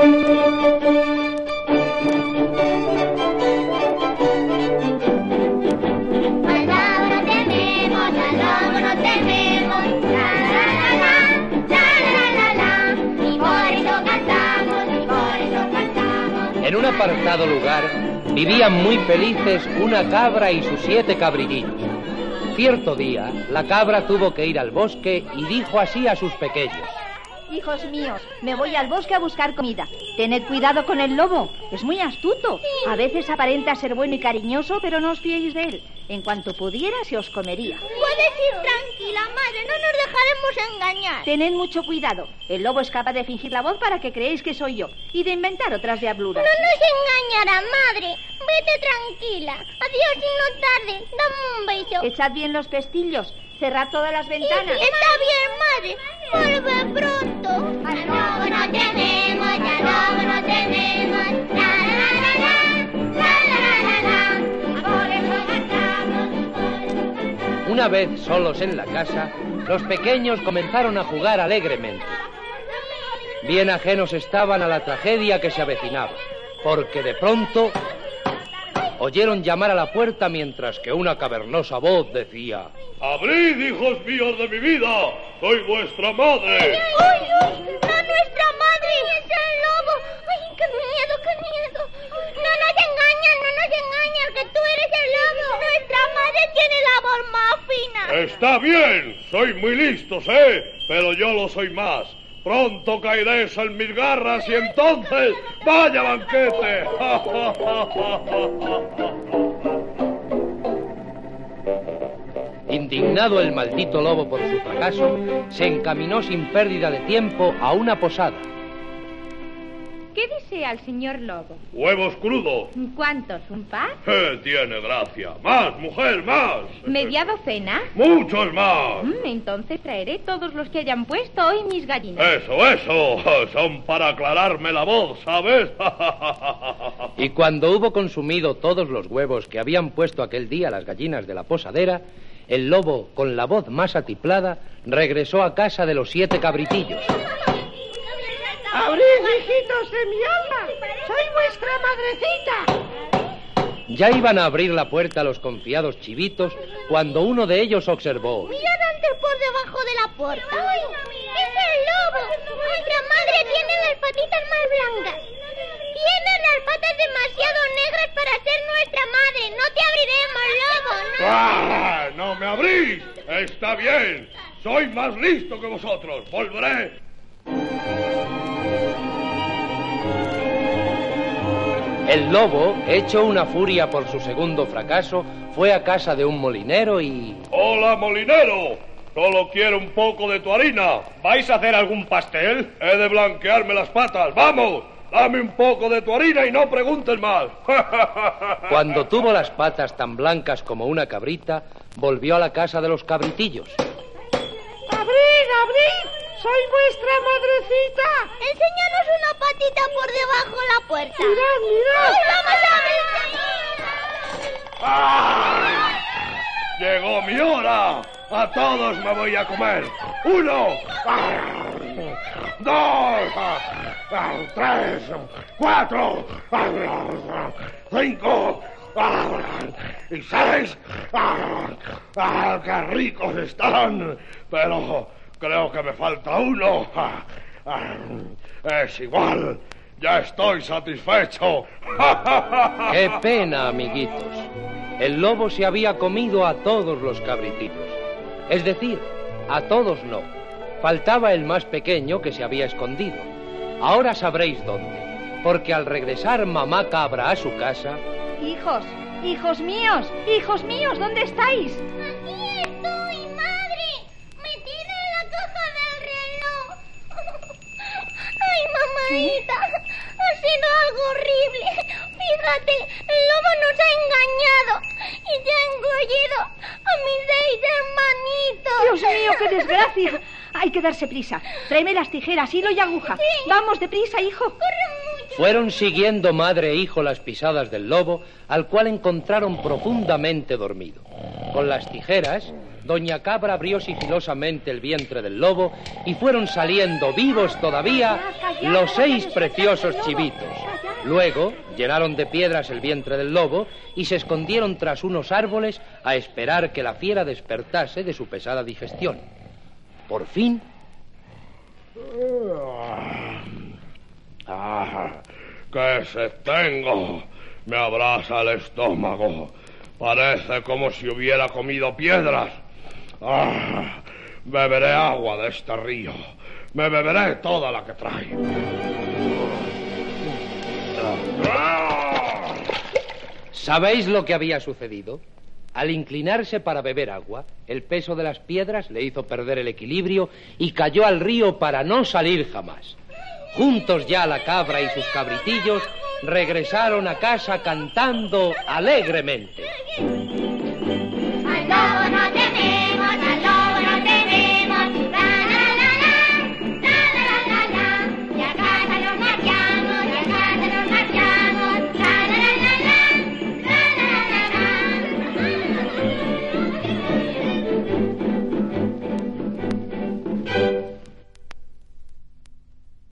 En un apartado lugar vivían muy felices una cabra y sus siete cabrillos. Cierto día, la cabra tuvo que ir al bosque y dijo así a sus pequeños. Hijos míos, me voy al bosque a buscar comida. Tened cuidado con el lobo, es muy astuto. A veces aparenta ser bueno y cariñoso, pero no os fiéis de él. En cuanto pudiera, se os comería. Puedes ir tranquila, madre, no nos dejaremos engañar. Tened mucho cuidado. El lobo es capaz de fingir la voz para que creéis que soy yo y de inventar otras diabluras. No nos engañará, madre. Vete tranquila. Adiós y no tarde. Dame un beso. Echad bien los pestillos. Cerrad todas las ventanas. Está bien, Una vez solos en la casa, los pequeños comenzaron a jugar alegremente. Bien ajenos estaban a la tragedia que se avecinaba, porque de pronto oyeron llamar a la puerta mientras que una cavernosa voz decía... ¡Abrid, hijos míos de mi vida! ¡Soy vuestra madre! ¡Uy, uy! ¡No, Está bien, soy muy listos, ¿eh? Pero yo lo soy más. Pronto caeréis en mis garras y entonces, ¡vaya banquete! Indignado el maldito lobo por su fracaso, se encaminó sin pérdida de tiempo a una posada. ¿Qué desea el señor Lobo? ¡Huevos crudos! ¿Cuántos? ¿Un par? Eh, tiene gracia. ¡Más, mujer, más! ¿Media docena? ¡Muchos más! Mm, Entonces traeré todos los que hayan puesto hoy mis gallinas. Eso, eso. Son para aclararme la voz, ¿sabes? Y cuando hubo consumido todos los huevos que habían puesto aquel día las gallinas de la posadera, el lobo, con la voz más atiplada, regresó a casa de los siete cabritillos. ¡Abrid, hijitos de mi alma! ¡Soy vuestra madrecita! Ya iban a abrir la puerta a los confiados chivitos cuando uno de ellos observó. Mirad antes por debajo de la puerta. ¡Es el lobo! Nuestra madre tiene las patitas más blancas. Tiene las patas demasiado negras para ser nuestra madre. No te abriremos, lobo. No. ¡Ah! ¡No me abrís! Está bien. Soy más listo que vosotros. Volveré. El lobo, hecho una furia por su segundo fracaso, fue a casa de un molinero y... ¡Hola, molinero! Solo quiero un poco de tu harina. ¿Vais a hacer algún pastel? He de blanquearme las patas. ¡Vamos! Dame un poco de tu harina y no preguntes más. Cuando tuvo las patas tan blancas como una cabrita, volvió a la casa de los cabritillos. ¡Abrid, abrid! ¡Soy vuestra madrecita! Enséñanos una patita por debajo de la puerta. ¡Mirad, Mi hora. A todos me voy a comer. Uno. Dos. Tres. Cuatro. Cinco. Y seis. ¡Qué ricos están! Pero creo que me falta uno. Es igual. Ya estoy satisfecho. ¡Qué pena, amiguitos! El lobo se había comido a todos los cabrititos. Es decir, a todos no. Faltaba el más pequeño que se había escondido. Ahora sabréis dónde. Porque al regresar mamá cabra a su casa, Hijos, hijos míos, hijos míos, ¿dónde estáis? Aquí estoy, madre. Metida en la caja del reloj. Ay, mamadita. Ha sido algo horrible. Fíjate, el lobo nos ha engañado a mis seis hermanitos. Dios mío, qué desgracia. Hay que darse prisa. Tráeme las tijeras, hilo y aguja. Sí. Vamos, deprisa, hijo. Corre mucho. fueron siguiendo madre e hijo las pisadas del lobo, al cual encontraron profundamente dormido. Con las tijeras, Doña Cabra abrió sigilosamente el vientre del lobo y fueron saliendo vivos todavía los seis preciosos chivitos. Luego llenaron de piedras el vientre del lobo y se escondieron tras unos árboles a esperar que la fiera despertase de su pesada digestión. Por fin, Ah, ¡Qué sed tengo! Me abrasa el estómago. Parece como si hubiera comido piedras. Ah, beberé agua de este río. Me beberé toda la que trae. ¿Sabéis lo que había sucedido? Al inclinarse para beber agua, el peso de las piedras le hizo perder el equilibrio y cayó al río para no salir jamás. Juntos ya la cabra y sus cabritillos regresaron a casa cantando alegremente.